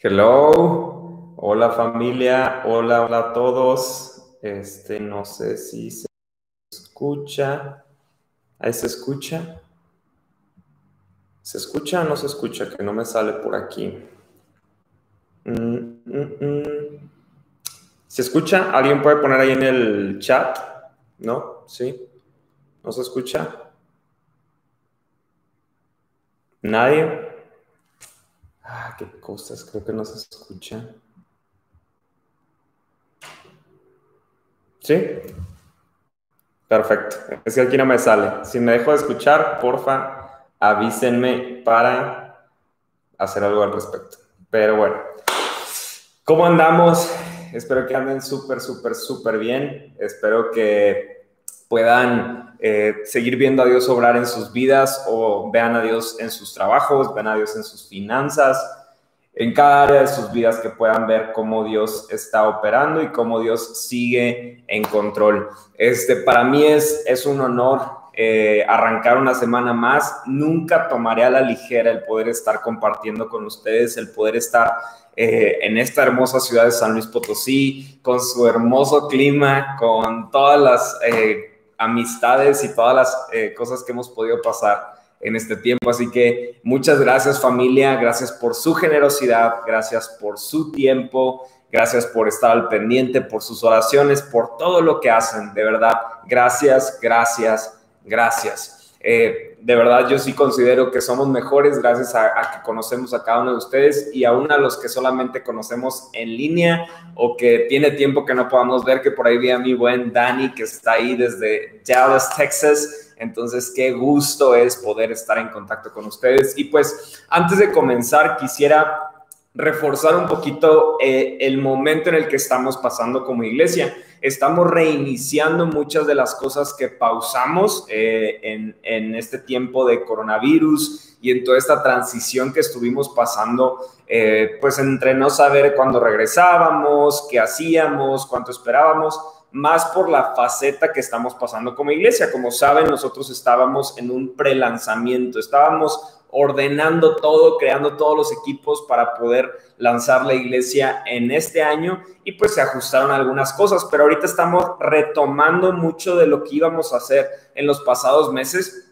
Hello, hola familia, hola, hola a todos. Este, no sé si se escucha. Ahí se escucha. ¿Se escucha o no se escucha? Que no me sale por aquí. Mm, mm, mm. ¿Se escucha? ¿Alguien puede poner ahí en el chat? ¿No? ¿Sí? ¿No se escucha? ¿Nadie? Ah, qué cosas, creo que no se escucha. ¿Sí? Perfecto. Es que aquí no me sale. Si me dejo de escuchar, porfa, avísenme para hacer algo al respecto. Pero bueno, ¿cómo andamos? Espero que anden súper, súper, súper bien. Espero que puedan eh, seguir viendo a Dios obrar en sus vidas o vean a Dios en sus trabajos, vean a Dios en sus finanzas, en cada área de sus vidas que puedan ver cómo Dios está operando y cómo Dios sigue en control. Este, para mí es, es un honor eh, arrancar una semana más. Nunca tomaré a la ligera el poder estar compartiendo con ustedes, el poder estar eh, en esta hermosa ciudad de San Luis Potosí, con su hermoso clima, con todas las amistades y todas las eh, cosas que hemos podido pasar en este tiempo. Así que muchas gracias familia, gracias por su generosidad, gracias por su tiempo, gracias por estar al pendiente, por sus oraciones, por todo lo que hacen. De verdad, gracias, gracias, gracias. Eh, de verdad yo sí considero que somos mejores gracias a, que conocemos a cada uno de ustedes y aún a los que solamente conocemos en línea o que tiene tiempo que no podamos ver, que por ahí vi a mi buen Dani que está ahí desde Dallas, Texas. Entonces, qué gusto es poder estar en contacto con ustedes. Y pues, antes de comenzar, quisiera reforzar un poquito eh, el momento en el que estamos pasando como iglesia estamos reiniciando muchas de las cosas que pausamos eh, en, este tiempo de coronavirus y en toda esta transición que estuvimos pasando, eh, pues entre no saber cuándo regresábamos, qué hacíamos, cuánto esperábamos más por la faceta que estamos pasando como iglesia. Como saben, nosotros estábamos en un prelanzamiento, estábamos ordenando todo, creando todos los equipos para poder lanzar la iglesia en este año y pues se ajustaron algunas cosas, pero ahorita estamos retomando mucho de lo que íbamos a hacer en los pasados meses.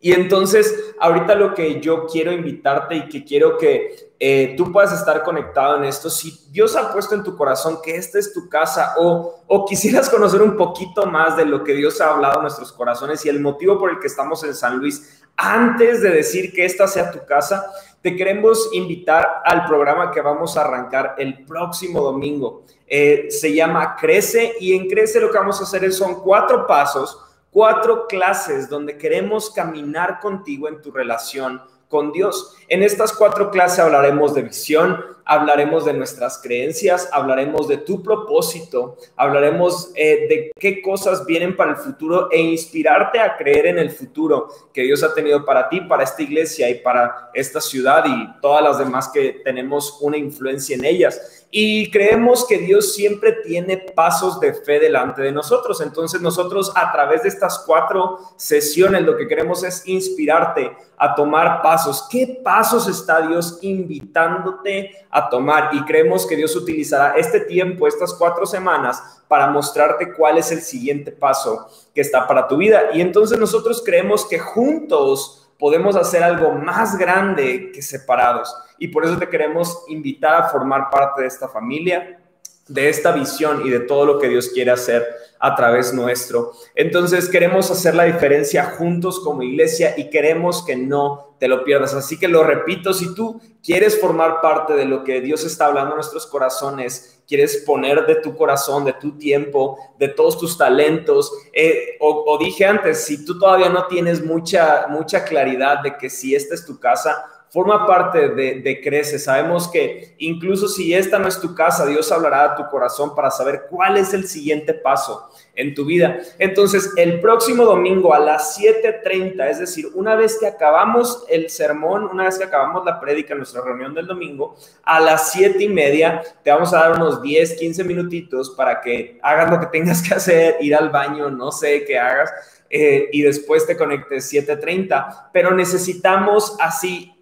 Y entonces, ahorita lo que yo quiero invitarte y que quiero que eh, tú puedas estar conectado en esto, si Dios ha puesto en tu corazón que esta es tu casa o, o quisieras conocer un poquito más de lo que Dios ha hablado en nuestros corazones y el motivo por el que estamos en San Luis, antes de decir que esta sea tu casa, te queremos invitar al programa que vamos a arrancar el próximo domingo. Eh, se llama Crece y en Crece lo que vamos a hacer son cuatro pasos, cuatro clases donde queremos caminar contigo en tu relación con Dios. En estas cuatro clases hablaremos de visión, hablaremos de nuestras creencias, hablaremos de tu propósito, hablaremos eh, de qué cosas vienen para el futuro e inspirarte a creer en el futuro que Dios ha tenido para ti, para esta iglesia y para esta ciudad y todas las demás que tenemos una influencia en ellas. Y creemos que Dios siempre tiene pasos de fe delante de nosotros. Entonces nosotros a través de estas cuatro sesiones lo que queremos es inspirarte a tomar pasos. ¿Qué pasos está Dios invitándote a tomar y creemos que Dios utilizará este tiempo, estas cuatro semanas, para mostrarte cuál es el siguiente paso que está para tu vida. Y entonces nosotros creemos que juntos podemos hacer algo más grande que separados. Y por eso te queremos invitar a formar parte de esta familia, de esta visión y de todo lo que Dios quiere hacer a través nuestro. Entonces queremos hacer la diferencia juntos como iglesia y queremos que no te lo pierdas. Así que lo repito, si tú quieres formar parte de lo que Dios está hablando en nuestros corazones, quieres poner de tu corazón, de tu tiempo, de todos tus talentos, eh, o, dije antes, si tú todavía no tienes mucha, mucha claridad de que si esta es tu casa, forma parte de, Crece. Sabemos que incluso si esta no es tu casa, Dios hablará a tu corazón para saber cuál es el siguiente paso en tu vida. Entonces, el próximo domingo a las 7.30, es decir, una vez que acabamos el sermón, una vez que acabamos la prédica, nuestra reunión del domingo, a las 7 y media te vamos a dar unos 10, 15 minutitos para que hagas lo que tengas que hacer, ir al baño, no sé qué hagas. Eh, y después te conectes 7.30, pero necesitamos así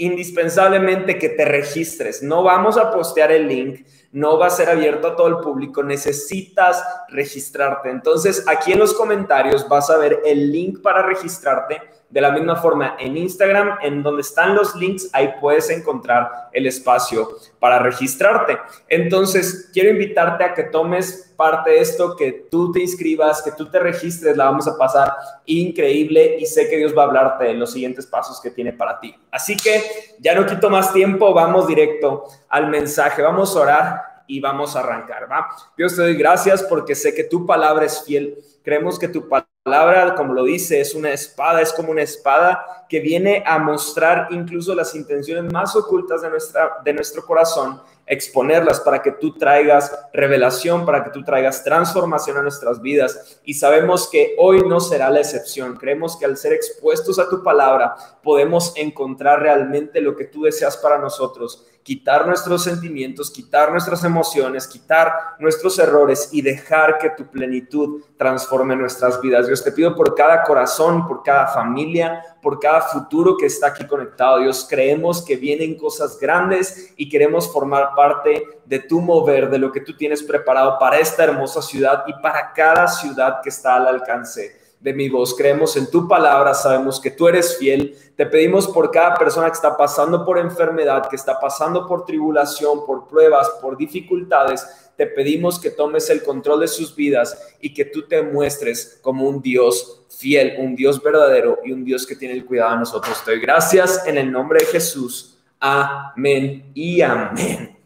indispensablemente que te registres. No vamos a postear el link, no va a ser abierto a todo el público, necesitas registrarte. Entonces, aquí en los comentarios vas a ver el link para registrarte de la misma forma, en Instagram, en donde están los links, ahí puedes encontrar el espacio para registrarte. Entonces, quiero invitarte a que tomes parte de esto, que tú te inscribas, que tú te registres, la vamos a pasar increíble y sé que Dios va a hablarte de los siguientes pasos que tiene para ti. Así que ya no quito más tiempo, vamos directo al mensaje, vamos a orar y vamos a arrancar, ¿va? Dios te doy gracias porque sé que tu palabra es fiel. Creemos que tu palabra palabra, como lo dice, es una espada, es como una espada que viene a mostrar incluso las intenciones más ocultas de, nuestra, de nuestro corazón, exponerlas para que tú traigas revelación, para que tú traigas transformación a nuestras vidas. Y sabemos que hoy no será la excepción. Creemos que al ser expuestos a tu palabra podemos encontrar realmente lo que tú deseas para nosotros quitar nuestros sentimientos, quitar nuestras emociones, quitar nuestros errores y dejar que tu plenitud transforme nuestras vidas. Dios, te pido por cada corazón, por cada familia, por cada futuro que está aquí conectado. Dios, creemos que vienen cosas grandes y queremos formar parte de tu mover, de lo que tú tienes preparado para esta hermosa ciudad y para cada ciudad que está al alcance de mi voz. Creemos en tu palabra, sabemos que tú eres fiel. Te pedimos por cada persona que está pasando por enfermedad, que está pasando por tribulación, por pruebas, por dificultades. Te pedimos que tomes el control de sus vidas y que tú te muestres como un Dios fiel, un Dios verdadero y un Dios que tiene el cuidado de nosotros. Te doy gracias en el nombre de Jesús. Amén y amén.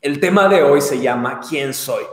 El tema de hoy se llama ¿Quién soy?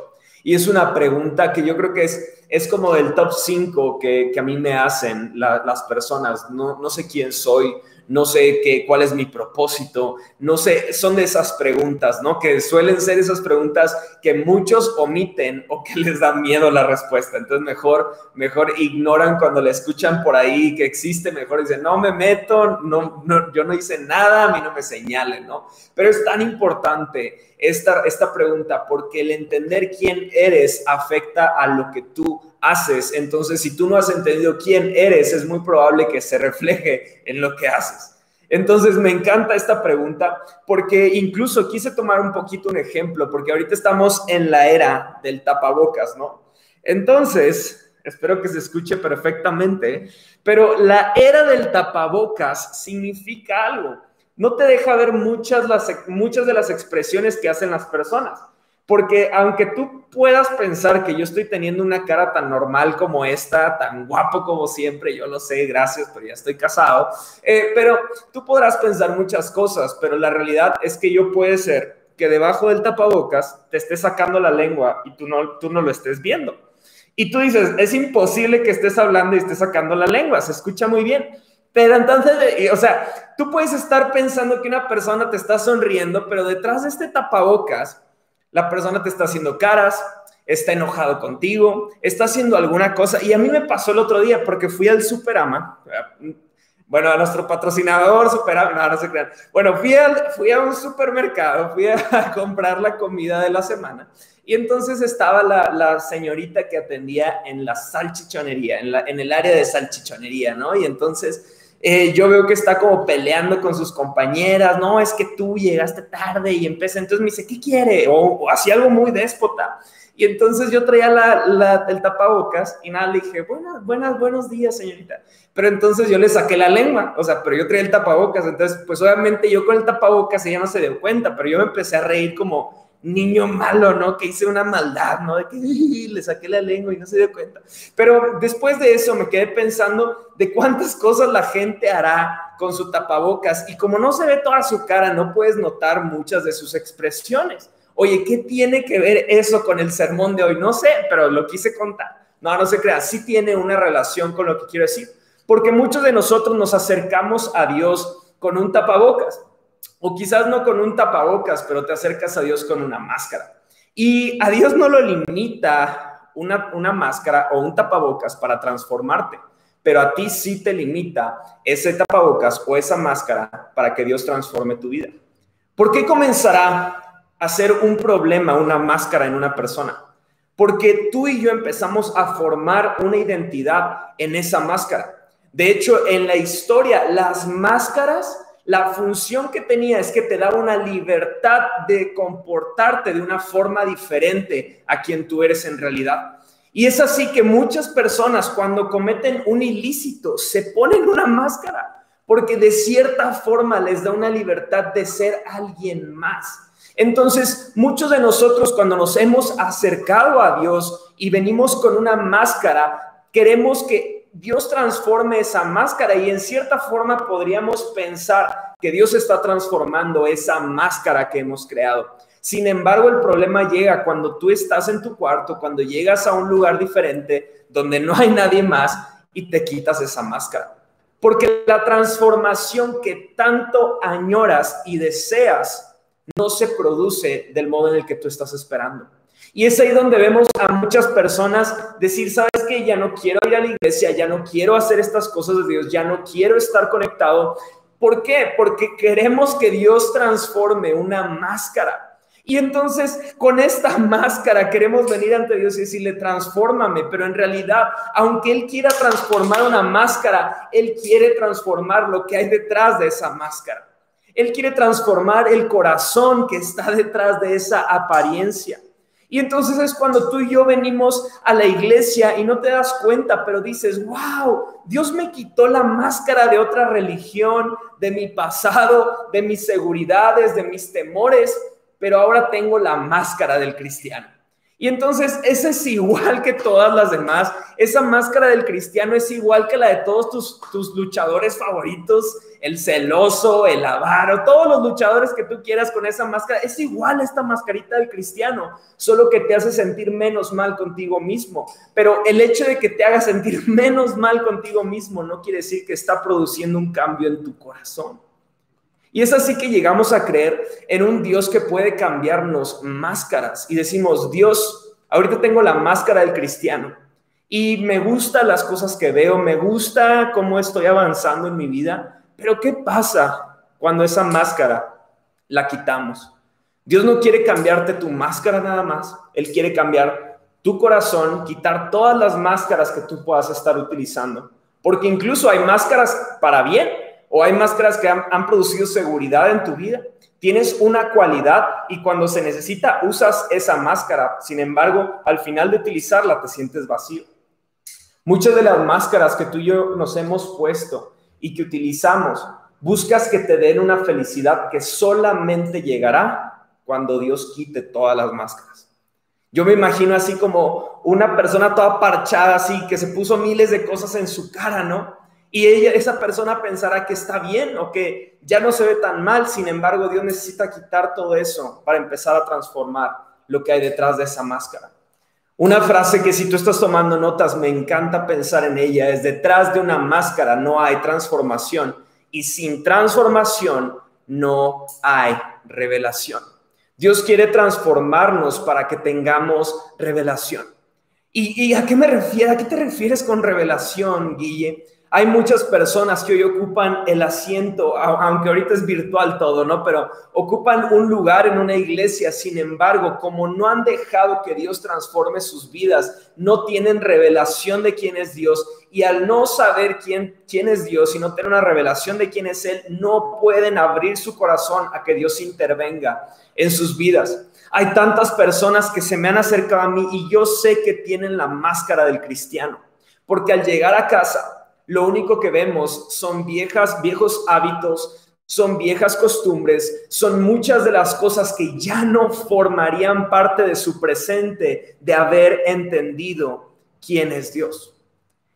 Y es una pregunta que yo creo que es es como el top 5 que, a mí me hacen las personas. No, no sé quién soy, no sé qué, cuál es mi propósito, no sé, son de esas preguntas, ¿no? Que suelen ser esas preguntas que muchos omiten o que les da miedo la respuesta. Entonces mejor, mejor ignoran cuando le escuchan por ahí que existe, mejor dicen, no me meto, no, no, yo no hice nada, a mí no me señalen, ¿no? Pero es tan importante esta, esta pregunta porque el entender quién eres afecta a lo que tú haces. Entonces, si tú no has entendido quién eres, es muy probable que se refleje en lo que haces. Entonces, me encanta esta pregunta porque incluso quise tomar un poquito un ejemplo, porque ahorita estamos en la era del tapabocas, ¿no? Entonces, espero que se escuche perfectamente, pero la era del tapabocas significa algo. No te deja ver muchas, las, muchas de las expresiones que hacen las personas. Porque aunque tú puedas pensar que yo estoy teniendo una cara tan normal como esta, tan guapo como siempre, yo lo sé, gracias, pero ya estoy casado, eh, pero tú podrás pensar muchas cosas, pero la realidad es que yo puede ser que debajo del tapabocas te esté sacando la lengua y tú no, tú no lo estés viendo. Y tú dices, es imposible que estés hablando y estés sacando la lengua, se escucha muy bien. Pero entonces, o sea, tú puedes estar pensando que una persona te está sonriendo, pero detrás de este tapabocas la persona te está haciendo caras, está enojado contigo, está haciendo alguna cosa. Y a mí me pasó el otro día porque fui al Superama. Bueno, a nuestro patrocinador Superama, no, no se crean. Bueno, fui, fui a un supermercado, fui a comprar la comida de la semana. Y entonces estaba la, señorita que atendía en la salchichonería, en, la, en el área de salchichonería, ¿no? Y entonces eh, yo veo que está como peleando con sus compañeras, no, es que tú llegaste tarde y empieza, entonces me dice, ¿qué quiere? O, hacía algo muy déspota. Y entonces yo traía la, el tapabocas y nada, le dije, buenas, buenas, buenos días, señorita. Pero entonces yo le saqué la lengua, o sea, pero yo traía el tapabocas, entonces pues obviamente yo con el tapabocas ella no se dio cuenta, pero yo me empecé a reír como, niño malo, ¿no? Que hice una maldad, ¿no? De que le saqué la lengua y no se dio cuenta. Pero después de eso me quedé pensando de cuántas cosas la gente hará con su tapabocas y como no se ve toda su cara, no puedes notar muchas de sus expresiones. Oye, ¿qué tiene que ver eso con el sermón de hoy? No sé, pero lo quise contar. No, no se crea, sí tiene una relación con lo que quiero decir. Porque muchos de nosotros nos acercamos a Dios con un tapabocas. O quizás no con un tapabocas, pero te acercas a Dios con una máscara. Y a Dios no lo limita una, una máscara o un tapabocas para transformarte, pero a ti sí te limita ese tapabocas o esa máscara para que Dios transforme tu vida. ¿Por qué comenzará a ser un problema una máscara en una persona? Porque tú y yo empezamos a formar una identidad en esa máscara. De hecho, en la historia, las máscaras la función que tenía es que te daba una libertad de comportarte de una forma diferente a quien tú eres en realidad. Y es así que muchas personas cuando cometen un ilícito se ponen una máscara porque de cierta forma les da una libertad de ser alguien más. Entonces, muchos de nosotros cuando nos hemos acercado a Dios y venimos con una máscara, queremos que Dios transforme esa máscara y en cierta forma podríamos pensar que Dios está transformando esa máscara que hemos creado. Sin embargo, el problema llega cuando tú estás en tu cuarto, cuando llegas a un lugar diferente donde no hay nadie más y te quitas esa máscara. Porque la transformación que tanto añoras y deseas no se produce del modo en el que tú estás esperando. Y es ahí donde vemos a muchas personas decir, sabes que ya no quiero ir a la iglesia, ya no quiero hacer estas cosas de Dios, ya no quiero estar conectado. ¿Por qué? Porque queremos que Dios transforme una máscara y entonces con esta máscara queremos venir ante Dios y decirle, transfórmame, pero en realidad, aunque Él quiera transformar una máscara, Él quiere transformar lo que hay detrás de esa máscara. Él quiere transformar el corazón que está detrás de esa apariencia. Y entonces es cuando tú y yo venimos a la iglesia y no te das cuenta, pero dices, wow, Dios me quitó la máscara de otra religión, de mi pasado, de mis seguridades, de mis temores pero ahora tengo la máscara del cristiano. Y entonces esa es igual que todas las demás. Esa máscara del cristiano es igual que la de todos tus, tus luchadores favoritos, el celoso, el avaro, todos los luchadores que tú quieras con esa máscara. Es igual esta mascarita del cristiano, solo que te hace sentir menos mal contigo mismo. Pero el hecho de que te haga sentir menos mal contigo mismo no quiere decir que está produciendo un cambio en tu corazón. Y es así que llegamos a creer en un Dios que puede cambiarnos máscaras y decimos, Dios, ahorita tengo la máscara del cristiano y me gustan las cosas que veo, me gusta cómo estoy avanzando en mi vida, pero ¿qué pasa cuando esa máscara la quitamos? Dios no quiere cambiarte tu máscara nada más, Él quiere cambiar tu corazón, quitar todas las máscaras que tú puedas estar utilizando, porque incluso hay máscaras para bien o hay máscaras que han, producido seguridad en tu vida. Tienes una cualidad y cuando se necesita usas esa máscara. Sin embargo, al final de utilizarla te sientes vacío. Muchas de las máscaras que tú y yo nos hemos puesto y que utilizamos, buscas que te den una felicidad que solamente llegará cuando Dios quite todas las máscaras. Yo me imagino así como una persona toda parchada, así, que se puso miles de cosas en su cara, ¿no? Y ella, esa persona pensará que está bien o que ya no se ve tan mal. Sin embargo, Dios necesita quitar todo eso para empezar a transformar lo que hay detrás de esa máscara. Una frase que si tú estás tomando notas, me encanta pensar en ella, es detrás de una máscara no hay transformación y sin transformación no hay revelación. Dios quiere transformarnos para que tengamos revelación. ¿Y, y a qué me refiero? ¿A qué te refieres con revelación, Guille? Hay muchas personas que hoy ocupan el asiento, aunque ahorita es virtual todo, ¿no? Pero ocupan un lugar en una iglesia, sin embargo, como no han dejado que Dios transforme sus vidas, no tienen revelación de quién es Dios y al no saber quién, quién es Dios y no tener una revelación de quién es Él, no pueden abrir su corazón a que Dios intervenga en sus vidas. Hay tantas personas que se me han acercado a mí y yo sé que tienen la máscara del cristiano, porque al llegar a casa lo único que vemos son viejas, viejos hábitos, son viejas costumbres, son muchas de las cosas que ya no formarían parte de su presente de haber entendido quién es Dios.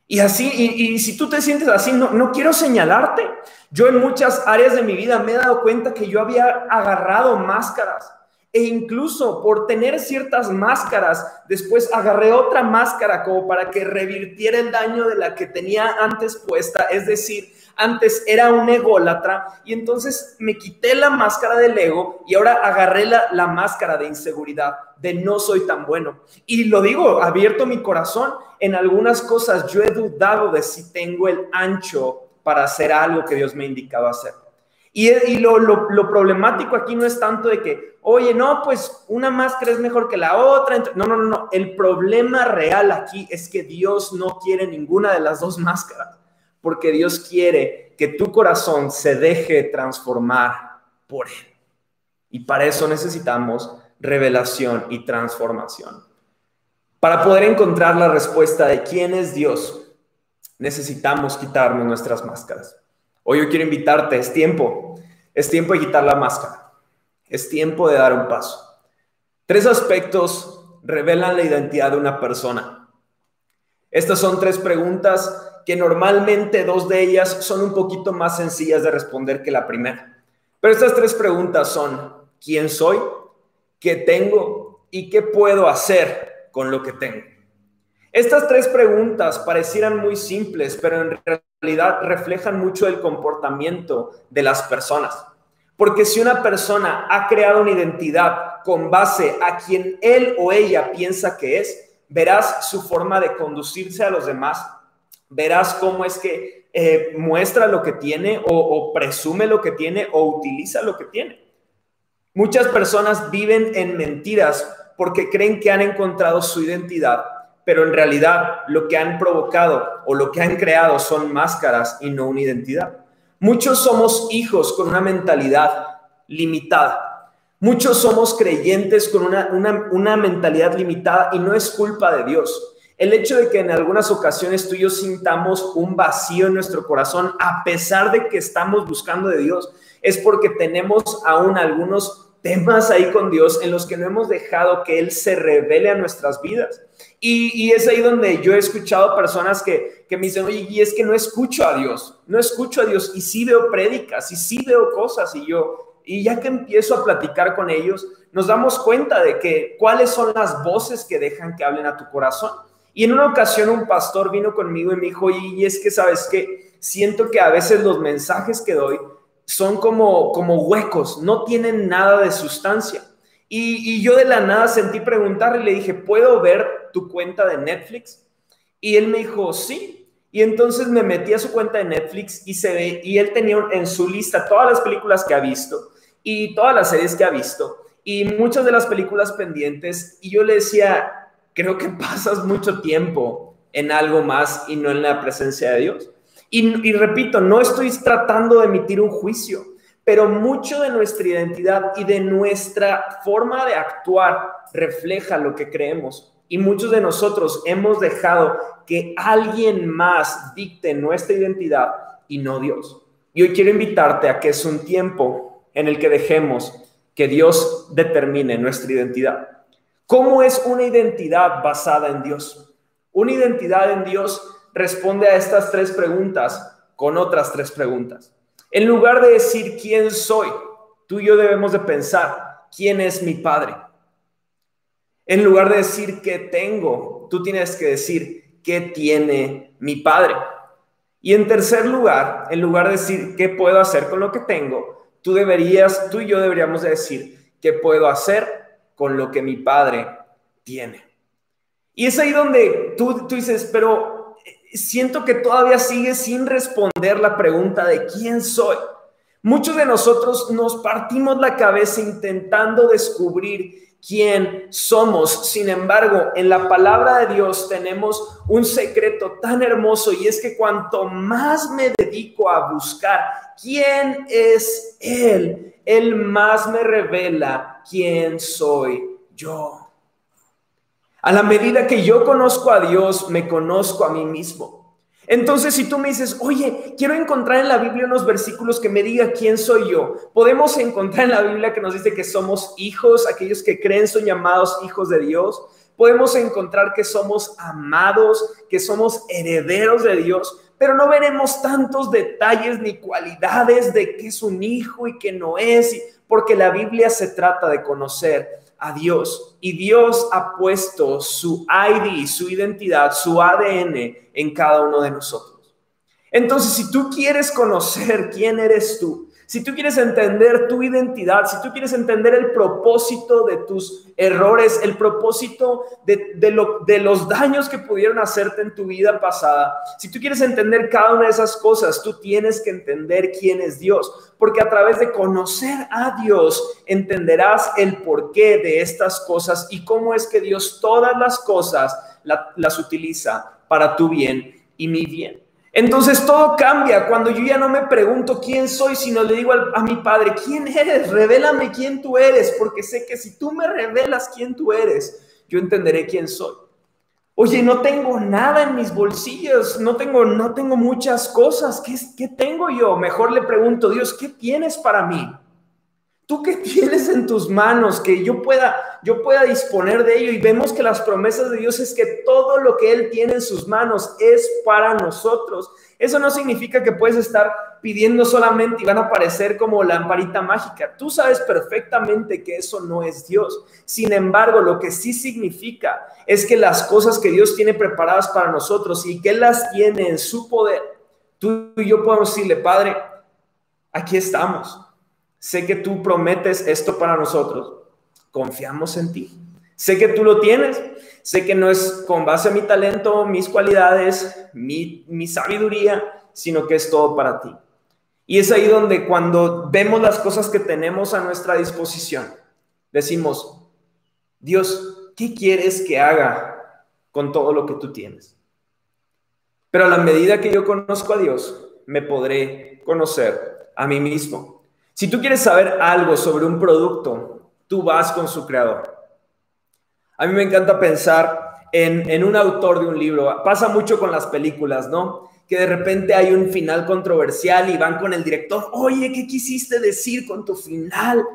Y así, y, si tú te sientes así, no, no quiero señalarte. Yo en muchas áreas de mi vida me he dado cuenta que yo había agarrado máscaras e incluso por tener ciertas máscaras, después agarré otra máscara como para que revirtiera el daño de la que tenía antes puesta. Es decir, antes era un ególatra y entonces me quité la máscara del ego y ahora agarré la, la máscara de inseguridad, de no soy tan bueno. Y lo digo, abierto mi corazón, en algunas cosas yo he dudado de si tengo el ancho para hacer algo que Dios me ha indicado hacer. Y, lo, lo, problemático aquí no es tanto de que, oye, no, pues una máscara es mejor que la otra. No, no, no, no. El problema real aquí es que Dios no quiere ninguna de las dos máscaras. porque Dios quiere que tu corazón se deje transformar por Él. Y para eso necesitamos revelación y transformación. Para poder encontrar la respuesta de quién es Dios, necesitamos quitarnos nuestras máscaras. Hoy yo quiero invitarte, es tiempo, es tiempo de quitar la máscara, es tiempo de dar un paso. Tres aspectos revelan la identidad de una persona. Estas son tres preguntas que normalmente dos de ellas son un poquito más sencillas de responder que la primera. Pero estas tres preguntas son, ¿quién soy? ¿Qué tengo? ¿Y qué puedo hacer con lo que tengo? Estas tres preguntas parecieran muy simples, pero en reflejan mucho el comportamiento de las personas. Porque si una persona ha creado una identidad con base a quien él o ella piensa que es, verás su forma de conducirse a los demás, verás cómo es que eh, muestra lo que tiene o, o presume lo que tiene o utiliza lo que tiene. Muchas personas viven en mentiras porque creen que han encontrado su identidad, pero en realidad lo que han provocado o lo que han creado son máscaras y no una identidad. Muchos somos hijos con una mentalidad limitada. Muchos somos creyentes con una, una, mentalidad limitada y no es culpa de Dios. El hecho de que en algunas ocasiones tú y yo sintamos un vacío en nuestro corazón, a pesar de que estamos buscando de Dios, es porque tenemos aún algunos temas ahí con Dios en los que no hemos dejado que Él se revele a nuestras vidas. Y, es ahí donde yo he escuchado personas que, que, me dicen, oye, y es que no escucho a Dios, no escucho a Dios y sí veo prédicas y sí veo cosas y yo, y ya que empiezo a platicar con ellos, nos damos cuenta de que cuáles son las voces que dejan que hablen a tu corazón. Y en una ocasión un pastor vino conmigo y me dijo, y es que sabes que siento que a veces los mensajes que doy son como, como huecos, no tienen nada de sustancia. Y, yo de la nada sentí preguntarle y le dije, ¿puedo ver tu cuenta de Netflix? Y él me dijo, sí. Y entonces me metí a su cuenta de Netflix y se ve, y él tenía en su lista todas las películas que ha visto y todas las series que ha visto y muchas de las películas pendientes. Y yo le decía, creo que pasas mucho tiempo en algo más y no en la presencia de Dios. Y, repito, no estoy tratando de emitir un juicio, pero mucho de nuestra identidad y de nuestra forma de actuar refleja lo que creemos. Y muchos de nosotros hemos dejado que alguien más dicte nuestra identidad y no Dios. Y hoy quiero invitarte a que es un tiempo en el que dejemos que Dios determine nuestra identidad. ¿Cómo es una identidad basada en Dios? Una identidad en Dios responde a estas tres preguntas con otras tres preguntas. En lugar de decir quién soy, tú y yo debemos de pensar quién es mi padre. En lugar de decir qué tengo, tú tienes que decir qué tiene mi padre. Y en tercer lugar, en lugar de decir qué puedo hacer con lo que tengo, tú deberías, tú y yo deberíamos de decir qué puedo hacer con lo que mi padre tiene. Y es ahí donde tú, tú dices, pero siento que todavía sigue sin responder la pregunta de quién soy. Muchos de nosotros nos partimos la cabeza intentando descubrir quién somos. Sin embargo, en la palabra de Dios tenemos un secreto tan hermoso y es que cuanto más me dedico a buscar quién es Él, Él más me revela quién soy yo. A la medida que yo conozco a Dios, me conozco a mí mismo. Entonces, si tú me dices, oye, quiero encontrar en la Biblia unos versículos que me diga quién soy yo, podemos encontrar en la Biblia que nos dice que somos hijos, aquellos que creen son llamados hijos de Dios. Podemos encontrar que somos amados, que somos herederos de Dios, pero no veremos tantos detalles ni cualidades de qué es un hijo y qué no es, porque la Biblia se trata de conocer a Dios y Dios ha puesto su ID, su identidad, su ADN en cada uno de nosotros. Entonces, si tú quieres conocer quién eres tú, si tú quieres entender tu identidad, si tú quieres entender el propósito de tus errores, el propósito de, los daños que pudieron hacerte en tu vida pasada, si tú quieres entender cada una de esas cosas, tú tienes que entender quién es Dios, porque a través de conocer a Dios entenderás el porqué de estas cosas y cómo es que Dios todas las cosas las utiliza para tu bien y mi bien. Entonces todo cambia cuando yo ya no me pregunto quién soy, sino le digo a mi padre, ¿quién eres? Revélame quién tú eres, porque sé que si tú me revelas quién tú eres, yo entenderé quién soy. Oye, no tengo nada en mis bolsillos, no tengo, no tengo muchas cosas. ¿Qué, ¿Qué tengo yo? Mejor le pregunto, Dios, ¿qué tienes para mí? ¿Tú qué tienes en tus manos que yo pueda, yo pueda disponer de ello? Y vemos que las promesas de Dios es que todo lo que Él tiene en sus manos es para nosotros. Eso no significa que puedes estar pidiendo solamente y van a aparecer como lamparita mágica. Tú sabes perfectamente que eso no es Dios. Sin embargo, lo que sí significa es que las cosas que Dios tiene preparadas para nosotros y que Él las tiene en su poder, tú y yo podemos decirle, Padre, aquí estamos sé que tú prometes esto para nosotros, confiamos en ti. Sé que tú lo tienes, sé que no es con base a mi talento, mis cualidades, mi, mi sabiduría, sino que es todo para ti. Y es ahí donde cuando vemos las cosas que tenemos a nuestra disposición, decimos, Dios, ¿qué quieres que haga con todo lo que tú tienes? Pero a la medida que yo conozco a Dios, me podré conocer a mí mismo. Si tú quieres saber algo sobre un producto, tú vas con su creador. A mí me encanta pensar en, un autor de un libro. Pasa mucho con las películas, ¿no? Que de repente hay un final controversial y van con el director, oye, ¿qué quisiste decir con tu final?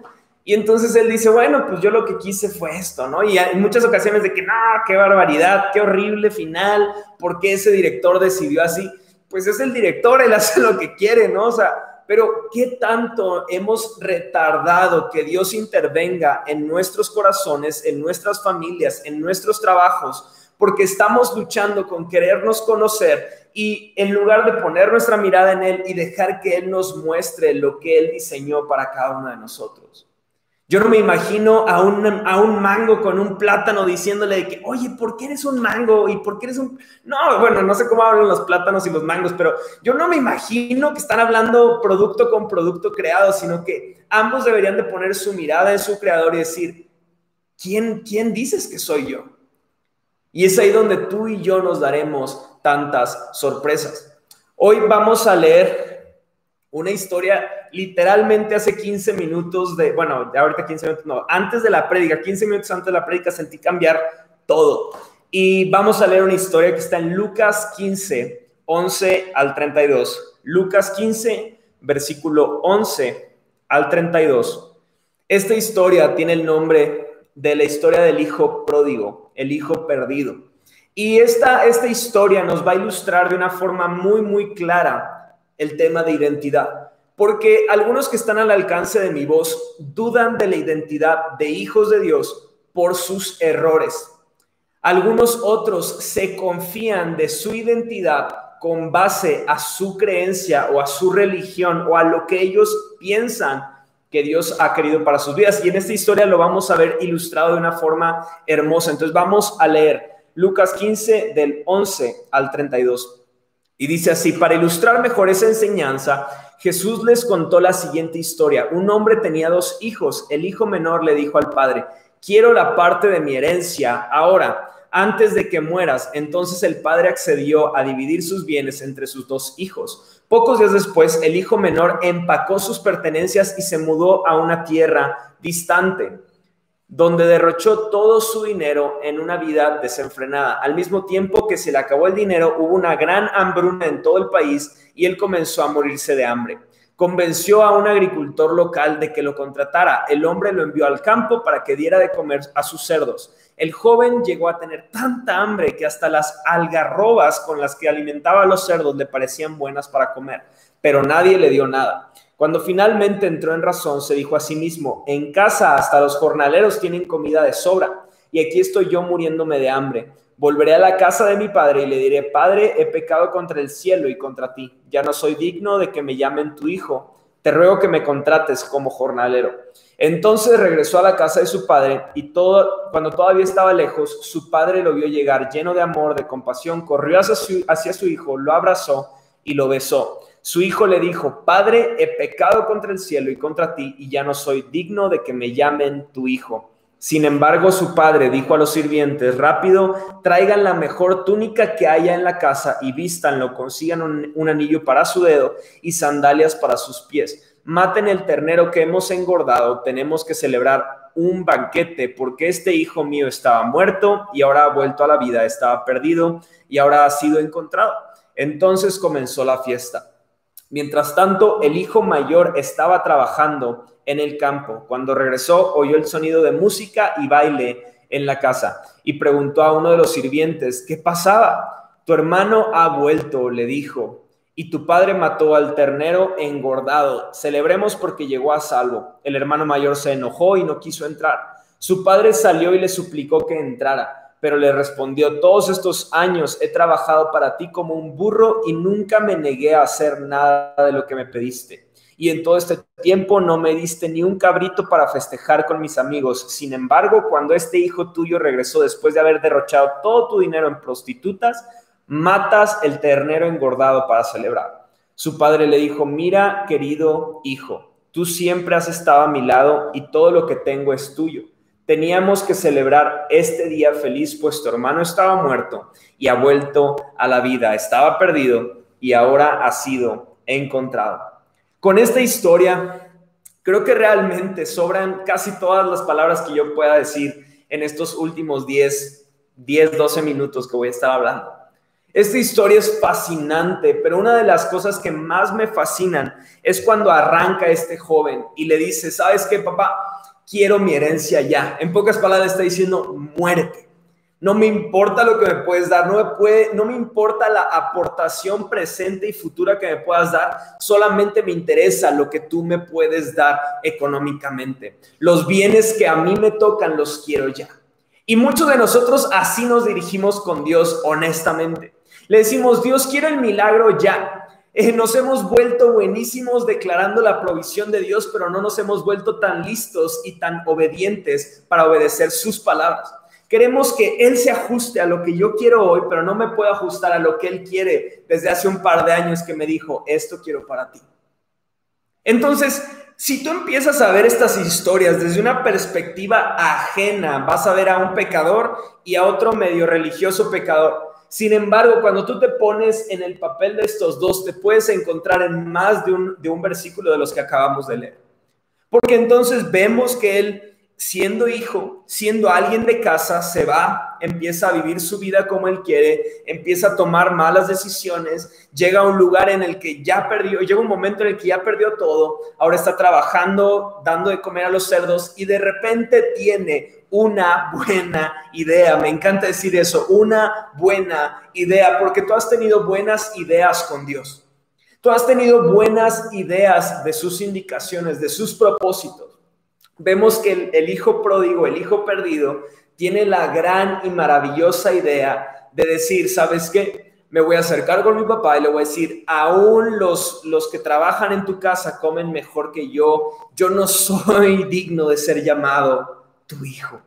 Y entonces él dice, bueno, pues yo lo que quise fue esto, ¿no? Y hay muchas ocasiones de que, no, qué barbaridad, qué horrible final, ¿por qué ese director decidió así? Pues es el director, él hace lo que quiere, ¿no? O sea, pero ¿qué tanto hemos retardado que Dios intervenga en nuestros corazones, en nuestras familias, en nuestros trabajos? Porque estamos luchando con querernos conocer y en lugar de poner nuestra mirada en Él y dejar que Él nos muestre lo que Él diseñó para cada uno de nosotros. Yo no me imagino a un, a un mango con un plátano diciéndole que, oye, ¿por qué eres un mango? ¿Y por qué eres un...? No, bueno, no sé cómo hablan los plátanos y los mangos, pero yo no me imagino que están hablando producto con producto creado, sino que ambos deberían de poner su mirada en su creador y decir, ¿quién, quién dices que soy yo? Y es ahí donde tú y yo nos daremos tantas sorpresas. Hoy vamos a leer una historia literalmente hace 15 minutos de, bueno, ahorita 15 minutos, no, antes de la prédica, 15 minutos antes de la prédica sentí cambiar todo. Y vamos a leer una historia que está en Lucas 15, 11 al 32. Lucas 15, versículo 11 al 32. Esta historia tiene el nombre de la historia del hijo pródigo, el hijo perdido. Y esta, esta historia nos va a ilustrar de una forma muy, muy clara el tema de identidad, porque algunos que están al alcance de mi voz dudan de la identidad de hijos de Dios por sus errores. Algunos otros se confían de su identidad con base a su creencia o a su religión o a lo que ellos piensan que Dios ha querido para sus vidas. Y en esta historia lo vamos a ver ilustrado de una forma hermosa. Entonces vamos a leer Lucas 15 del 11 al 32. Y dice así, para ilustrar mejor esa enseñanza, Jesús les contó la siguiente historia. Un hombre tenía dos hijos. El hijo menor le dijo al padre, quiero la parte de mi herencia ahora, antes de que mueras. Entonces el padre accedió a dividir sus bienes entre sus dos hijos. Pocos días después, el hijo menor empacó sus pertenencias y se mudó a una tierra distante donde derrochó todo su dinero en una vida desenfrenada. Al mismo tiempo que se le acabó el dinero, hubo una gran hambruna en todo el país y él comenzó a morirse de hambre. Convenció a un agricultor local de que lo contratara. El hombre lo envió al campo para que diera de comer a sus cerdos. El joven llegó a tener tanta hambre que hasta las algarrobas con las que alimentaba a los cerdos le parecían buenas para comer, pero nadie le dio nada. Cuando finalmente entró en razón, se dijo a sí mismo, en casa hasta los jornaleros tienen comida de sobra, y aquí estoy yo muriéndome de hambre. Volveré a la casa de mi padre y le diré, Padre, he pecado contra el cielo y contra ti, ya no soy digno de que me llamen tu hijo, te ruego que me contrates como jornalero. Entonces regresó a la casa de su padre y todo, cuando todavía estaba lejos, su padre lo vio llegar lleno de amor, de compasión, corrió hacia su, hacia su hijo, lo abrazó y lo besó. Su hijo le dijo, Padre, he pecado contra el cielo y contra ti, y ya no soy digno de que me llamen tu hijo. Sin embargo, su padre dijo a los sirvientes, rápido, traigan la mejor túnica que haya en la casa y vístanlo, consigan un, un, anillo para su dedo y sandalias para sus pies. Maten el ternero que hemos engordado, tenemos que celebrar un banquete porque este hijo mío estaba muerto y ahora ha vuelto a la vida, estaba perdido y ahora ha sido encontrado. Entonces comenzó la fiesta. Mientras tanto, el hijo mayor estaba trabajando en el campo. Cuando regresó, oyó el sonido de música y baile en la casa y preguntó a uno de los sirvientes, ¿qué pasaba? Tu hermano ha vuelto, le dijo, y tu padre mató al ternero engordado. Celebremos porque llegó a salvo. El hermano mayor se enojó y no quiso entrar. Su padre salió y le suplicó que entrara pero le respondió, todos estos años he trabajado para ti como un burro y nunca me negué a hacer nada de lo que me pediste. Y en todo este tiempo no me diste ni un cabrito para festejar con mis amigos. Sin embargo, cuando este hijo tuyo regresó después de haber derrochado todo tu dinero en prostitutas, matas el ternero engordado para celebrar. Su padre le dijo, mira, querido hijo, tú siempre has estado a mi lado y todo lo que tengo es tuyo teníamos que celebrar este día feliz, pues tu hermano estaba muerto y ha vuelto a la vida, estaba perdido y ahora ha sido encontrado. Con esta historia, creo que realmente sobran casi todas las palabras que yo pueda decir en estos últimos 10, 10, 12 minutos que voy a estar hablando. Esta historia es fascinante, pero una de las cosas que más me fascinan es cuando arranca este joven y le dice, ¿sabes qué, papá? Quiero mi herencia ya. En pocas palabras está diciendo, muerte. No me importa lo que me puedes dar, no me, puede, no me importa la aportación presente y futura que me puedas dar, solamente me interesa lo que tú me puedes dar económicamente. Los bienes que a mí me tocan los quiero ya. Y muchos de nosotros así nos dirigimos con Dios honestamente. Le decimos, Dios, quiero el milagro ya. Eh, nos hemos vuelto buenísimos declarando la provisión de Dios, pero no nos hemos vuelto tan listos y tan obedientes para obedecer sus palabras. Queremos que Él se ajuste a lo que yo quiero hoy, pero no me puedo ajustar a lo que Él quiere desde hace un par de años que me dijo, esto quiero para ti. Entonces, si tú empiezas a ver estas historias desde una perspectiva ajena, vas a ver a un pecador y a otro medio religioso pecador. Sin embargo, cuando tú te pones en el papel de estos dos, te puedes encontrar en más de un, de un versículo de los que acabamos de leer. Porque entonces vemos que él siendo hijo, siendo alguien de casa, se va, empieza a vivir su vida como él quiere, empieza a tomar malas decisiones, llega a un lugar en el que ya perdió, llega un momento en el que ya perdió todo, ahora está trabajando, dando de comer a los cerdos y de repente tiene una buena idea. Me encanta decir eso, una buena idea, porque tú has tenido buenas ideas con Dios. Tú has tenido buenas ideas de sus indicaciones, de sus propósitos vemos que el, hijo pródigo, el hijo perdido, tiene la gran y maravillosa idea de decir, ¿sabes qué? Me voy a acercar con mi papá y le voy a decir, aún los, los que trabajan en tu casa comen mejor que yo, yo no soy digno de ser llamado tu hijo.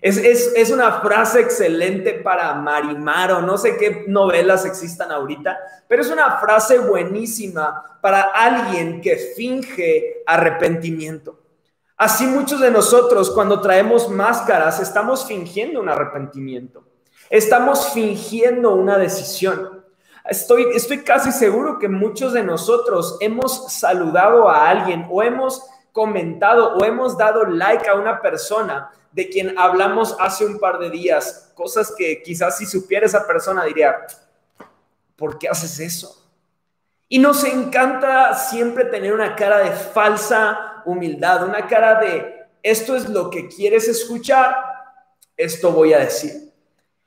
Es, es, una frase excelente para marimar o no sé qué novelas existan ahorita, pero es una frase buenísima para alguien que finge arrepentimiento. Así muchos de nosotros cuando traemos máscaras estamos fingiendo un arrepentimiento, estamos fingiendo una decisión. Estoy, estoy casi seguro que muchos de nosotros hemos saludado a alguien o hemos comentado o hemos dado like a una persona de quien hablamos hace un par de días, cosas que quizás si supiera esa persona diría, ¿por qué haces eso? Y nos encanta siempre tener una cara de falsa humildad, una cara de esto es lo que quieres escuchar, esto voy a decir.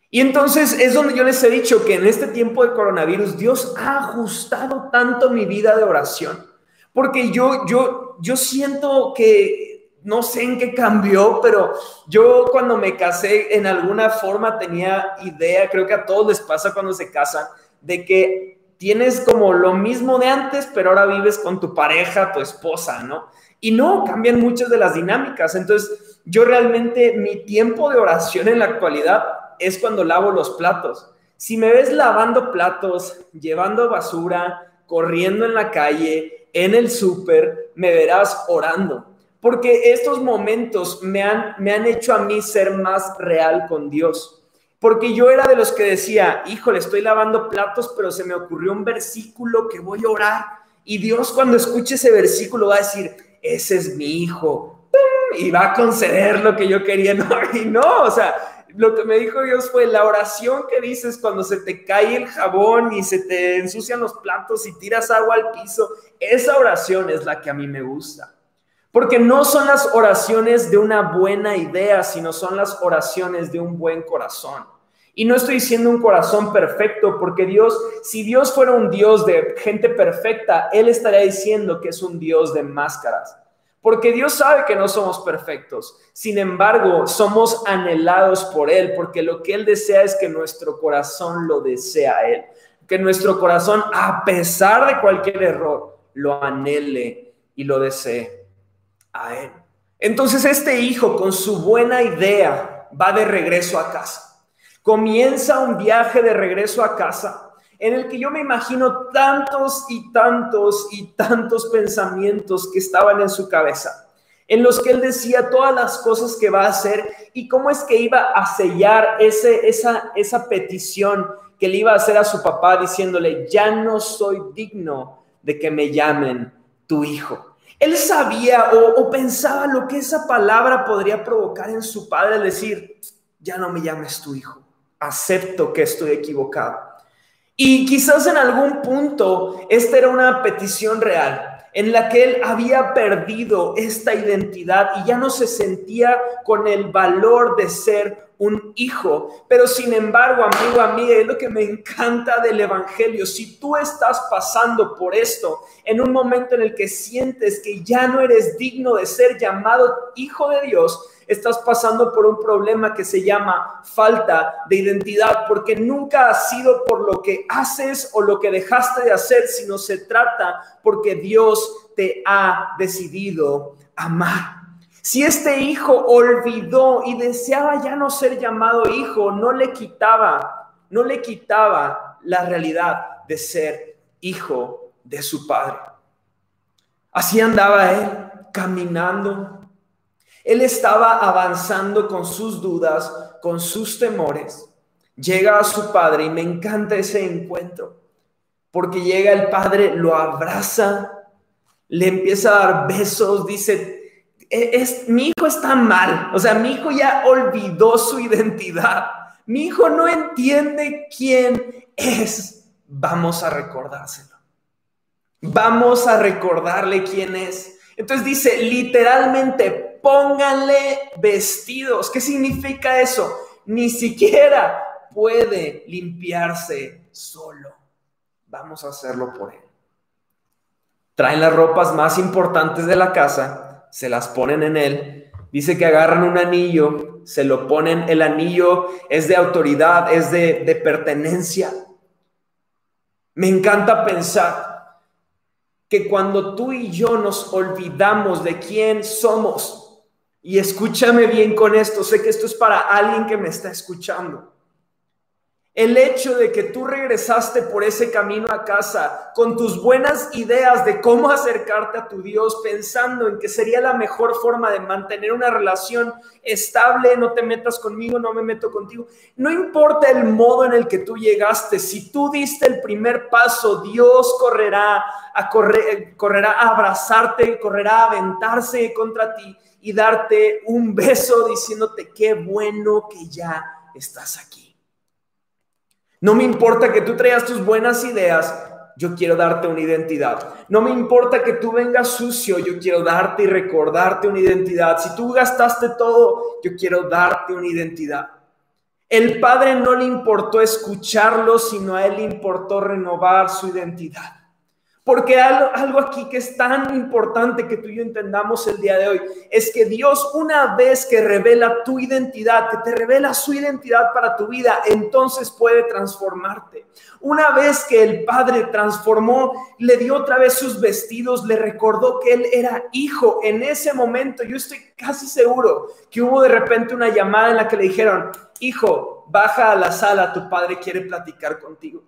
Y entonces es donde yo les he dicho que en este tiempo de coronavirus Dios ha ajustado tanto mi vida de oración, porque yo yo yo siento que no sé en qué cambió, pero yo cuando me casé en alguna forma tenía idea, creo que a todos les pasa cuando se casan, de que tienes como lo mismo de antes, pero ahora vives con tu pareja, tu esposa, ¿no? Y no, cambian muchas de las dinámicas. Entonces, yo realmente mi tiempo de oración en la actualidad es cuando lavo los platos. Si me ves lavando platos, llevando basura, corriendo en la calle, en el súper, me verás orando. porque estos momentos me han, me han hecho a mí ser más real con Dios. Porque yo era de los que decía, híjole, estoy lavando platos, pero se me ocurrió un versículo que voy a orar. Y Dios cuando escuche ese versículo va a decir, ese es mi hijo. Y va a conceder lo que yo quería. No, y no, o sea, lo que me dijo Dios fue la oración que dices cuando se te cae el jabón y se te ensucian los platos y tiras agua al piso. Esa oración es la que a mí me gusta. Porque no son las oraciones de una buena idea, sino son las oraciones de un buen corazón. Y no estoy diciendo un corazón perfecto, porque Dios, si Dios fuera un Dios de gente perfecta, Él estaría diciendo que es un Dios de máscaras. Porque Dios sabe que no somos perfectos. Sin embargo, somos anhelados por Él, porque lo que Él desea es que nuestro corazón lo desea a Él. Que nuestro corazón, a pesar de cualquier error, lo anhele y lo desee a él. Entonces este hijo con su buena idea va de regreso a casa. Comienza un viaje de regreso a casa en el que yo me imagino tantos y tantos y tantos pensamientos que estaban en su cabeza, en los que él decía todas las cosas que va a hacer y cómo es que iba a sellar ese, esa, esa petición que le iba a hacer a su papá diciéndole, ya no soy digno de que me llamen tu hijo. Él sabía o, pensaba lo que esa palabra podría provocar en su padre, decir, ya no me llames tu hijo, acepto que estoy equivocado. Y quizás en algún punto esta era una petición real en la que él había perdido esta identidad y ya no se sentía con el valor de ser un hijo. Pero sin embargo, amigo, amiga, es lo que me encanta del Evangelio. Si tú estás pasando por esto en un momento en el que sientes que ya no eres digno de ser llamado hijo de Dios, estás pasando por un problema que se llama falta de identidad, porque nunca ha sido por lo que haces o lo que dejaste de hacer, sino se trata porque Dios te ha decidido amar. Si este hijo olvidó y deseaba ya no ser llamado hijo, no le quitaba, no le quitaba la realidad de ser hijo de su padre. Así andaba él caminando. Él estaba avanzando con sus dudas, con sus temores. Llega a su padre y me encanta ese encuentro, porque llega el padre, lo abraza, le empieza a dar besos, dice, es, mi hijo está mal, o sea, mi hijo ya olvidó su identidad, mi hijo no entiende quién es, vamos a recordárselo, vamos a recordarle quién es. Entonces dice, literalmente, pónganle vestidos. ¿Qué significa eso? Ni siquiera puede limpiarse solo. Vamos a hacerlo por él. Traen las ropas más importantes de la casa se las ponen en él. Dice que agarran un anillo, se lo ponen, el anillo es de autoridad, es de, de pertenencia. Me encanta pensar que cuando tú y yo nos olvidamos de quién somos, y escúchame bien con esto, sé que esto es para alguien que me está escuchando. El hecho de que tú regresaste por ese camino a casa con tus buenas ideas de cómo acercarte a tu Dios, pensando en que sería la mejor forma de mantener una relación estable, no te metas conmigo, no me meto contigo. No importa el modo en el que tú llegaste, si tú diste el primer paso, Dios correrá a correr, correrá a abrazarte, correrá a aventarse contra ti y darte un beso diciéndote qué bueno que ya estás aquí. No me importa que tú traigas tus buenas ideas, yo quiero darte una identidad. No me importa que tú vengas sucio, yo quiero darte y recordarte una identidad. Si tú gastaste todo, yo quiero darte una identidad. El Padre no le importó escucharlo, sino a él le importó renovar su identidad. Porque algo, aquí que es tan importante que tú y yo entendamos el día de hoy es que Dios una vez que revela tu identidad, que te revela su identidad para tu vida, entonces puede transformarte. Una vez que el Padre transformó, le dio otra vez sus vestidos, le recordó que él era hijo. En ese momento yo estoy casi seguro que hubo de repente una llamada en la que le dijeron, hijo, baja a la sala, tu padre quiere platicar contigo.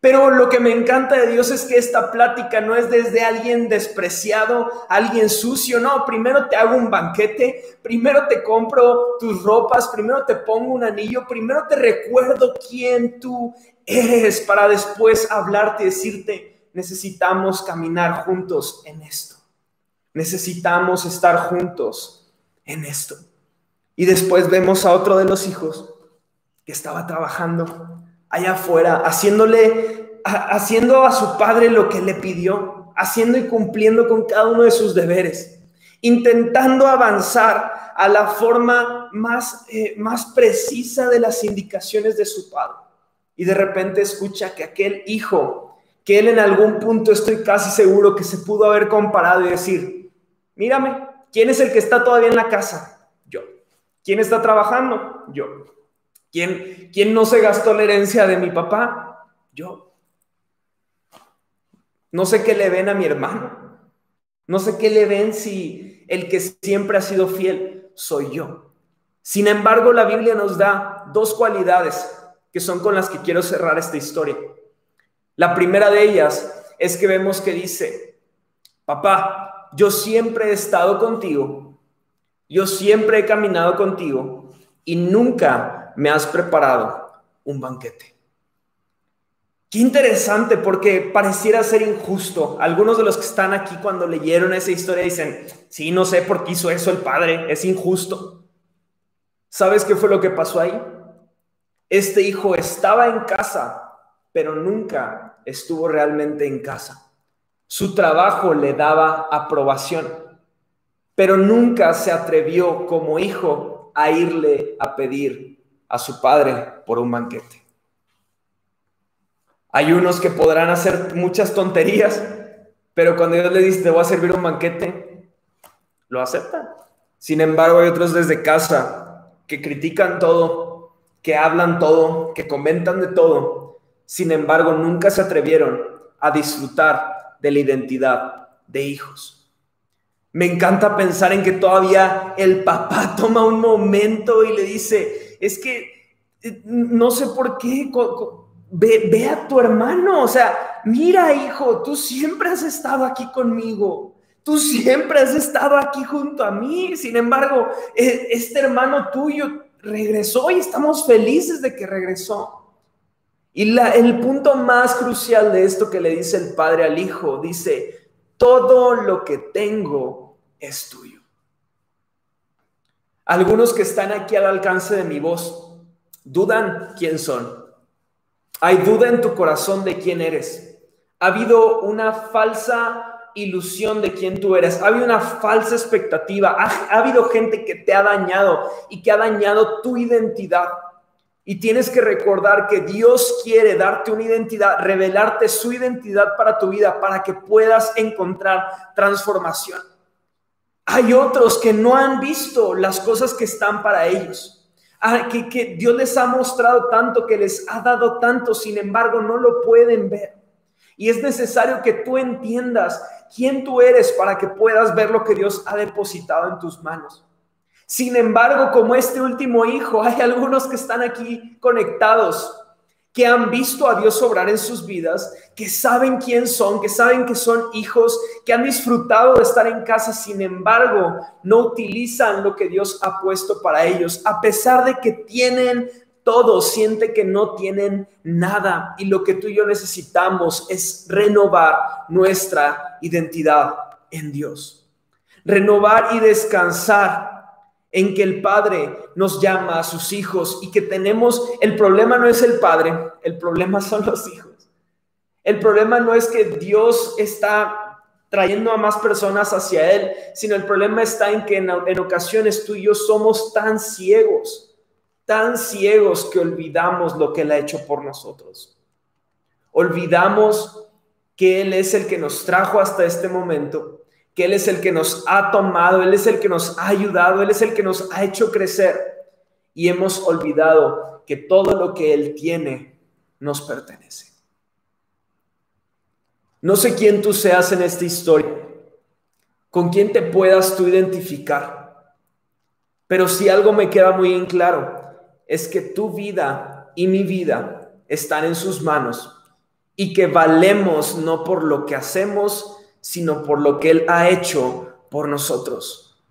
Pero lo que me encanta de Dios es que esta plática no es desde alguien despreciado, alguien sucio, no, primero te hago un banquete, primero te compro tus ropas, primero te pongo un anillo, primero te recuerdo quién tú eres para después hablarte y decirte, necesitamos caminar juntos en esto, necesitamos estar juntos en esto. Y después vemos a otro de los hijos que estaba trabajando allá afuera, haciéndole, haciendo a su padre lo que le pidió, haciendo y cumpliendo con cada uno de sus deberes, intentando avanzar a la forma más, eh, más precisa de las indicaciones de su padre. Y de repente escucha que aquel hijo, que él en algún punto estoy casi seguro que se pudo haber comparado y decir, mírame, ¿quién es el que está todavía en la casa? Yo. ¿Quién está trabajando? Yo. ¿Quién, ¿Quién no se gastó la herencia de mi papá? Yo. No sé qué le ven a mi hermano. No sé qué le ven si el que siempre ha sido fiel soy yo. Sin embargo, la Biblia nos da dos cualidades que son con las que quiero cerrar esta historia. La primera de ellas es que vemos que dice, papá, yo siempre he estado contigo, yo siempre he caminado contigo y nunca me has preparado un banquete. Qué interesante porque pareciera ser injusto. Algunos de los que están aquí cuando leyeron esa historia dicen, sí, no sé por qué hizo eso el padre, es injusto. ¿Sabes qué fue lo que pasó ahí? Este hijo estaba en casa, pero nunca estuvo realmente en casa. Su trabajo le daba aprobación, pero nunca se atrevió como hijo a irle a pedir a su padre por un banquete. Hay unos que podrán hacer muchas tonterías, pero cuando Dios le dice, te voy a servir un banquete, lo aceptan. Sin embargo, hay otros desde casa que critican todo, que hablan todo, que comentan de todo. Sin embargo, nunca se atrevieron a disfrutar de la identidad de hijos. Me encanta pensar en que todavía el papá toma un momento y le dice, es que eh, no sé por qué, ve, a tu hermano, o sea, mira hijo, tú siempre has estado aquí conmigo. Tú siempre has estado aquí junto a mí. Sin embargo, e, este hermano tuyo regresó y estamos felices de que regresó. Y el punto más crucial de esto que le dice el padre al hijo, dice, todo lo que tengo es tuyo. Algunos que están aquí al alcance de mi voz dudan quién son. Hay duda en tu corazón de quién eres. Ha habido una falsa ilusión de quién tú eres. Ha habido una falsa expectativa. Ha, habido gente que te ha dañado y que ha dañado tu identidad. Y tienes que recordar que Dios quiere darte una identidad, revelarte su identidad para tu vida, para que puedas encontrar transformación. Hay otros que no han visto las cosas que están para ellos. Ah, que, que Dios les ha mostrado tanto, que les ha dado tanto, sin embargo no lo pueden ver. Y es necesario que tú entiendas quién tú eres para que puedas ver lo que Dios ha depositado en tus manos. Sin embargo, como este último hijo, hay algunos que están aquí conectados que han visto a Dios obrar en sus vidas, que saben quién son, que saben que son hijos, que han disfrutado de estar en casa, sin embargo, no utilizan lo que Dios ha puesto para ellos, a pesar de que tienen todo, siente que no tienen nada y lo que tú y yo necesitamos es renovar nuestra identidad en Dios. Renovar y descansar en que el Padre nos llama a sus hijos y que tenemos, el problema no es el Padre, el problema son los hijos. El problema no es que Dios está trayendo a más personas hacia Él, sino el problema está en que en, en ocasiones tú y yo somos tan ciegos, tan ciegos que olvidamos lo que Él ha hecho por nosotros. Olvidamos que Él es el que nos trajo hasta este momento que Él es el que nos ha tomado, Él es el que nos ha ayudado, Él es el que nos ha hecho crecer. Y hemos olvidado que todo lo que Él tiene nos pertenece. No sé quién tú seas en esta historia, con quién te puedas tú identificar, pero si algo me queda muy en claro, es que tu vida y mi vida están en sus manos y que valemos no por lo que hacemos, sino por lo que Él ha hecho por nosotros.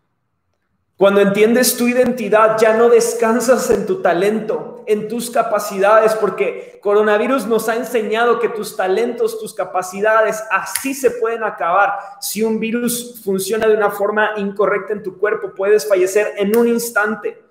Cuando entiendes tu identidad, ya no descansas en tu talento, en tus capacidades, porque coronavirus nos ha enseñado que tus talentos, tus capacidades, así se pueden acabar. Si un virus funciona de una forma incorrecta en tu cuerpo, puedes fallecer en un instante.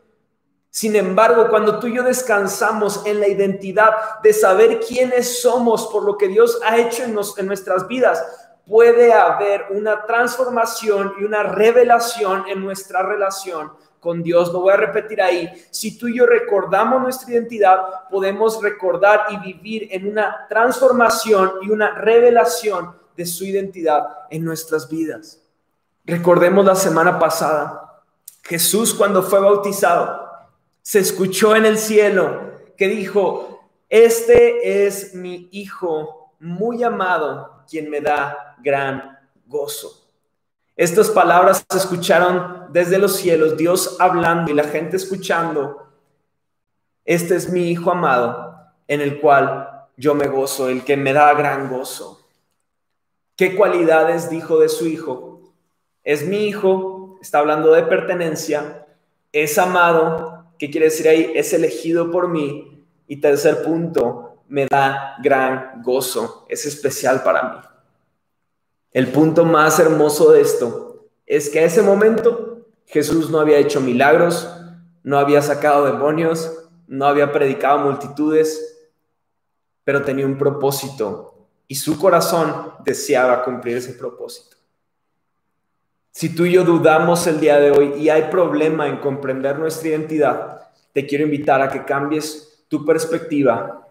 Sin embargo, cuando tú y yo descansamos en la identidad de saber quiénes somos por lo que Dios ha hecho en, en nuestras vidas, puede haber una transformación y una revelación en nuestra relación con Dios. Lo voy a repetir ahí. Si tú y yo recordamos nuestra identidad, podemos recordar y vivir en una transformación y una revelación de su identidad en nuestras vidas. Recordemos la semana pasada, Jesús cuando fue bautizado, se escuchó en el cielo que dijo, este es mi Hijo muy amado, quien me da gran gozo. Estas palabras se escucharon desde los cielos, Dios hablando y la gente escuchando. Este es mi Hijo amado, en el cual yo me gozo, el que me da gran gozo. ¿Qué cualidades dijo de su Hijo? Es mi Hijo, está hablando de pertenencia, es amado, ¿qué quiere decir ahí? Es elegido por mí. Y tercer punto, me da gran gozo, es especial para mí. El punto más hermoso de esto es que a ese momento Jesús no había hecho milagros, no había sacado demonios, no había predicado multitudes, pero tenía un propósito y su corazón deseaba cumplir ese propósito. Si tú y yo dudamos el día de hoy y hay problema en comprender nuestra identidad, te quiero invitar a que cambies tu perspectiva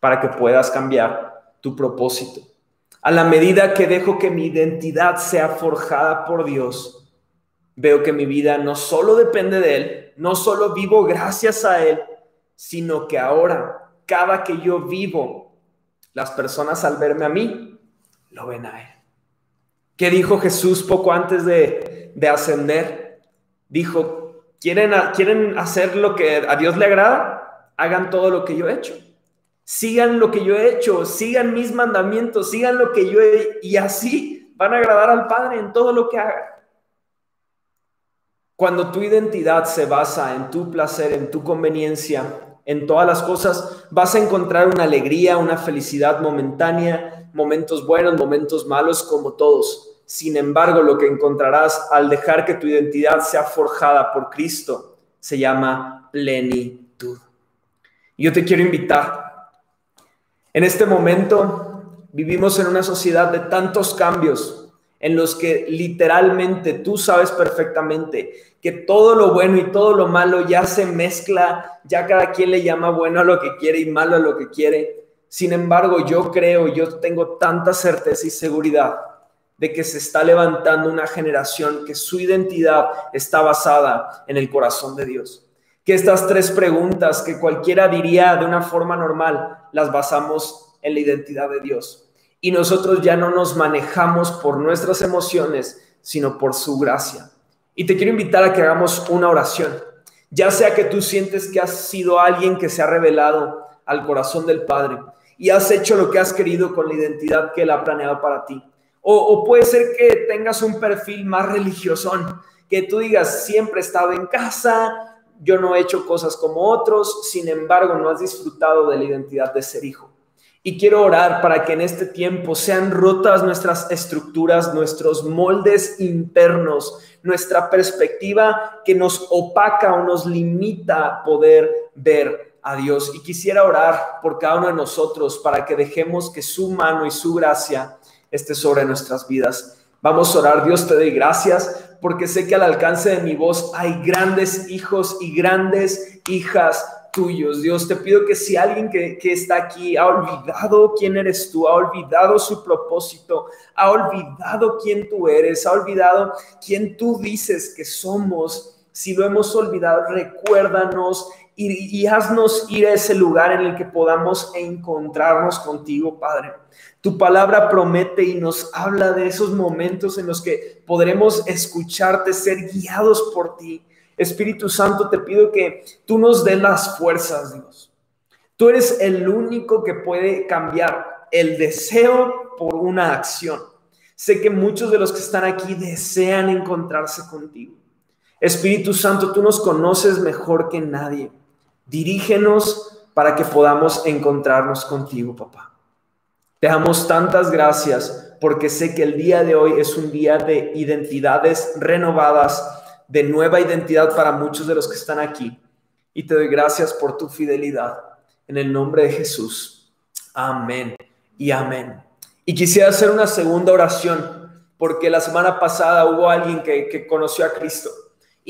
para que puedas cambiar tu propósito. A la medida que dejo que mi identidad sea forjada por Dios, veo que mi vida no solo depende de Él, no solo vivo gracias a Él, sino que ahora, cada que yo vivo, las personas al verme a mí, lo ven a Él. ¿Qué dijo Jesús poco antes de, ascender? Dijo, ¿quieren, ¿quieren hacer lo que a Dios le agrada? Hagan todo lo que yo he hecho sigan lo que yo he hecho, sigan mis mandamientos, sigan lo que yo he y así van a agradar al Padre en todo lo que hagan. Cuando tu identidad se basa en tu placer, en tu conveniencia, en todas las cosas, vas a encontrar una alegría, una felicidad momentánea, momentos buenos, momentos malos, como todos. Sin embargo, lo que encontrarás al dejar que tu identidad sea forjada por Cristo se llama plenitud. Yo te quiero invitar en este momento vivimos en una sociedad de tantos cambios en los que literalmente tú sabes perfectamente que todo lo bueno y todo lo malo ya se mezcla, ya cada quien le llama bueno a lo que quiere y malo a lo que quiere. Sin embargo, yo creo, yo tengo tanta certeza y seguridad de que se está levantando una generación que su identidad está basada en el corazón de Dios que estas tres preguntas que cualquiera diría de una forma normal, las basamos en la identidad de Dios. Y nosotros ya no nos manejamos por nuestras emociones, sino por su gracia. Y te quiero invitar a que hagamos una oración. Ya sea que tú sientes que has sido alguien que se ha revelado al corazón del Padre y has hecho lo que has querido con la identidad que Él ha planeado para ti. O, puede ser que tengas un perfil más religioso, que tú digas, siempre he estado en casa, yo no he hecho cosas como otros, sin embargo no has disfrutado de la identidad de ser hijo. Y quiero orar para que en este tiempo sean rotas nuestras estructuras, nuestros moldes internos, nuestra perspectiva que nos opaca o nos limita poder ver a Dios. Y quisiera orar por cada uno de nosotros para que dejemos que su mano y su gracia esté sobre nuestras vidas. Vamos a orar, Dios te doy gracias porque sé que al alcance de mi voz hay grandes hijos y grandes hijas tuyos. Dios, te pido que si alguien que, que, está aquí ha olvidado quién eres tú, ha olvidado su propósito, ha olvidado quién tú eres, ha olvidado quién tú dices que somos, si lo hemos olvidado, recuérdanos y, haznos ir a ese lugar en el que podamos encontrarnos contigo, Padre. Tu palabra promete y nos habla de esos momentos en los que podremos escucharte, ser guiados por ti. Espíritu Santo, te pido que tú nos des las fuerzas, Dios. Tú eres el único que puede cambiar el deseo por una acción. Sé que muchos de los que están aquí desean encontrarse contigo. Espíritu Santo, tú nos conoces mejor que nadie. Dirígenos para que podamos encontrarnos contigo, papá. Te damos tantas gracias porque sé que el día de hoy es un día de identidades renovadas, de nueva identidad para muchos de los que están aquí. Y te doy gracias por tu fidelidad. En el nombre de Jesús. Amén y amén. Y quisiera hacer una segunda oración, porque la semana pasada hubo alguien que, conoció a Cristo.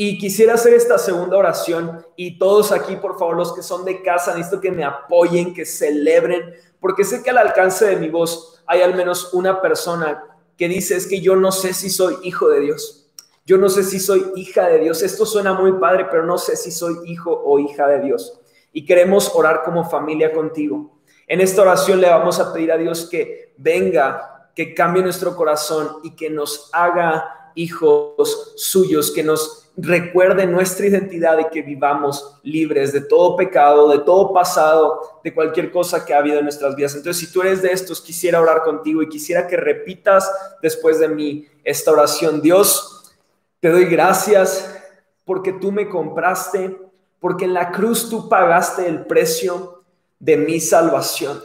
Y quisiera hacer esta segunda oración y todos aquí, por favor, los que son de casa, necesito que me apoyen, que celebren, porque sé que al alcance de mi voz hay al menos una persona que dice, es que yo no sé si soy hijo de Dios. Yo no sé si soy hija de Dios. Esto suena muy padre, pero no sé si soy hijo o hija de Dios. Y queremos orar como familia contigo. En esta oración le vamos a pedir a Dios que venga, que cambie nuestro corazón y que nos haga hijos suyos, que nos recuerde nuestra identidad y que vivamos libres de todo pecado, de todo pasado, de cualquier cosa que ha habido en nuestras vidas. Entonces, si tú eres de estos, quisiera orar contigo y quisiera que repitas después de mí esta oración. Dios, te doy gracias porque tú me compraste, porque en la cruz tú pagaste el precio de mi salvación.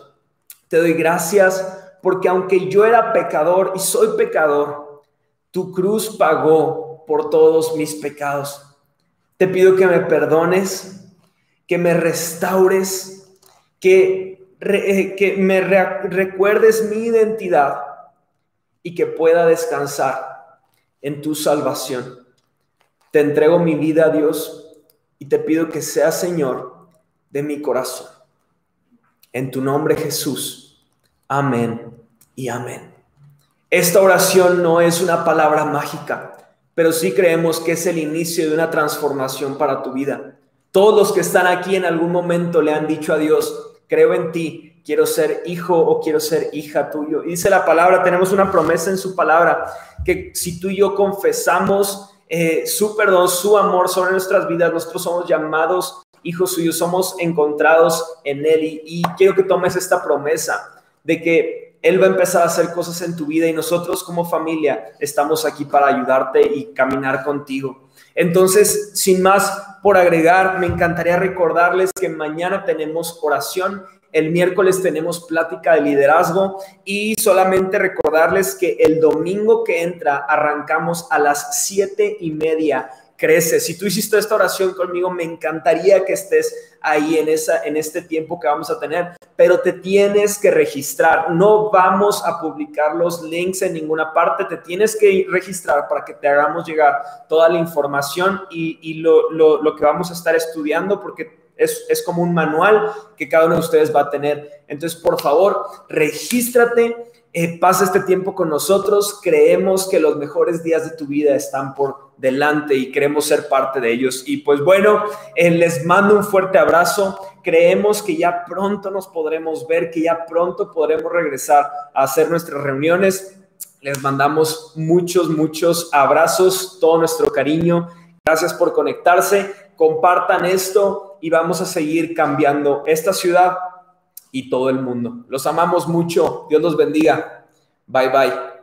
Te doy gracias porque aunque yo era pecador y soy pecador, tu cruz pagó por todos mis pecados. Te pido que me perdones, que me restaures, que, eh, que me recuerdes mi identidad y que pueda descansar en tu salvación. Te entrego mi vida a Dios y te pido que seas Señor de mi corazón. En tu nombre Jesús. Amén y amén. Esta oración no es una palabra mágica, pero sí creemos que es el inicio de una transformación para tu vida. Todos los que están aquí en algún momento le han dicho a Dios, creo en ti, quiero ser hijo o quiero ser hija tuyo. Y dice la palabra, tenemos una promesa en su palabra, que si tú y yo confesamos eh, su perdón, su amor sobre nuestras vidas, nosotros somos llamados hijos suyos, somos encontrados en Él. Y, quiero que tomes esta promesa de que Él va a empezar a hacer cosas en tu vida y nosotros como familia estamos aquí para ayudarte y caminar contigo. Entonces, sin más por agregar, me encantaría recordarles que mañana tenemos oración el miércoles tenemos plática de liderazgo y solamente recordarles que el domingo que entra arrancamos a las siete y media crece. Si tú hiciste esta oración conmigo, me encantaría que estés ahí en, esa, en este tiempo que vamos a tener, pero te tienes que registrar. No vamos a publicar los links en ninguna parte, te tienes que registrar para que te hagamos llegar toda la información y, lo, lo que vamos a estar estudiando, porque es, es, como un manual que cada uno de ustedes va a tener. Entonces, por favor, regístrate eh, pasa este tiempo con nosotros. Creemos que los mejores días de tu vida están por delante y queremos ser parte de ellos. Y pues bueno, eh, les mando un fuerte abrazo. Creemos que ya pronto nos podremos ver, que ya pronto podremos regresar a hacer nuestras reuniones. Les mandamos muchos, muchos abrazos, todo nuestro cariño. Gracias por conectarse. Compartan esto y vamos a seguir cambiando esta ciudad y todo el mundo. Los amamos mucho. Dios los bendiga. Bye bye.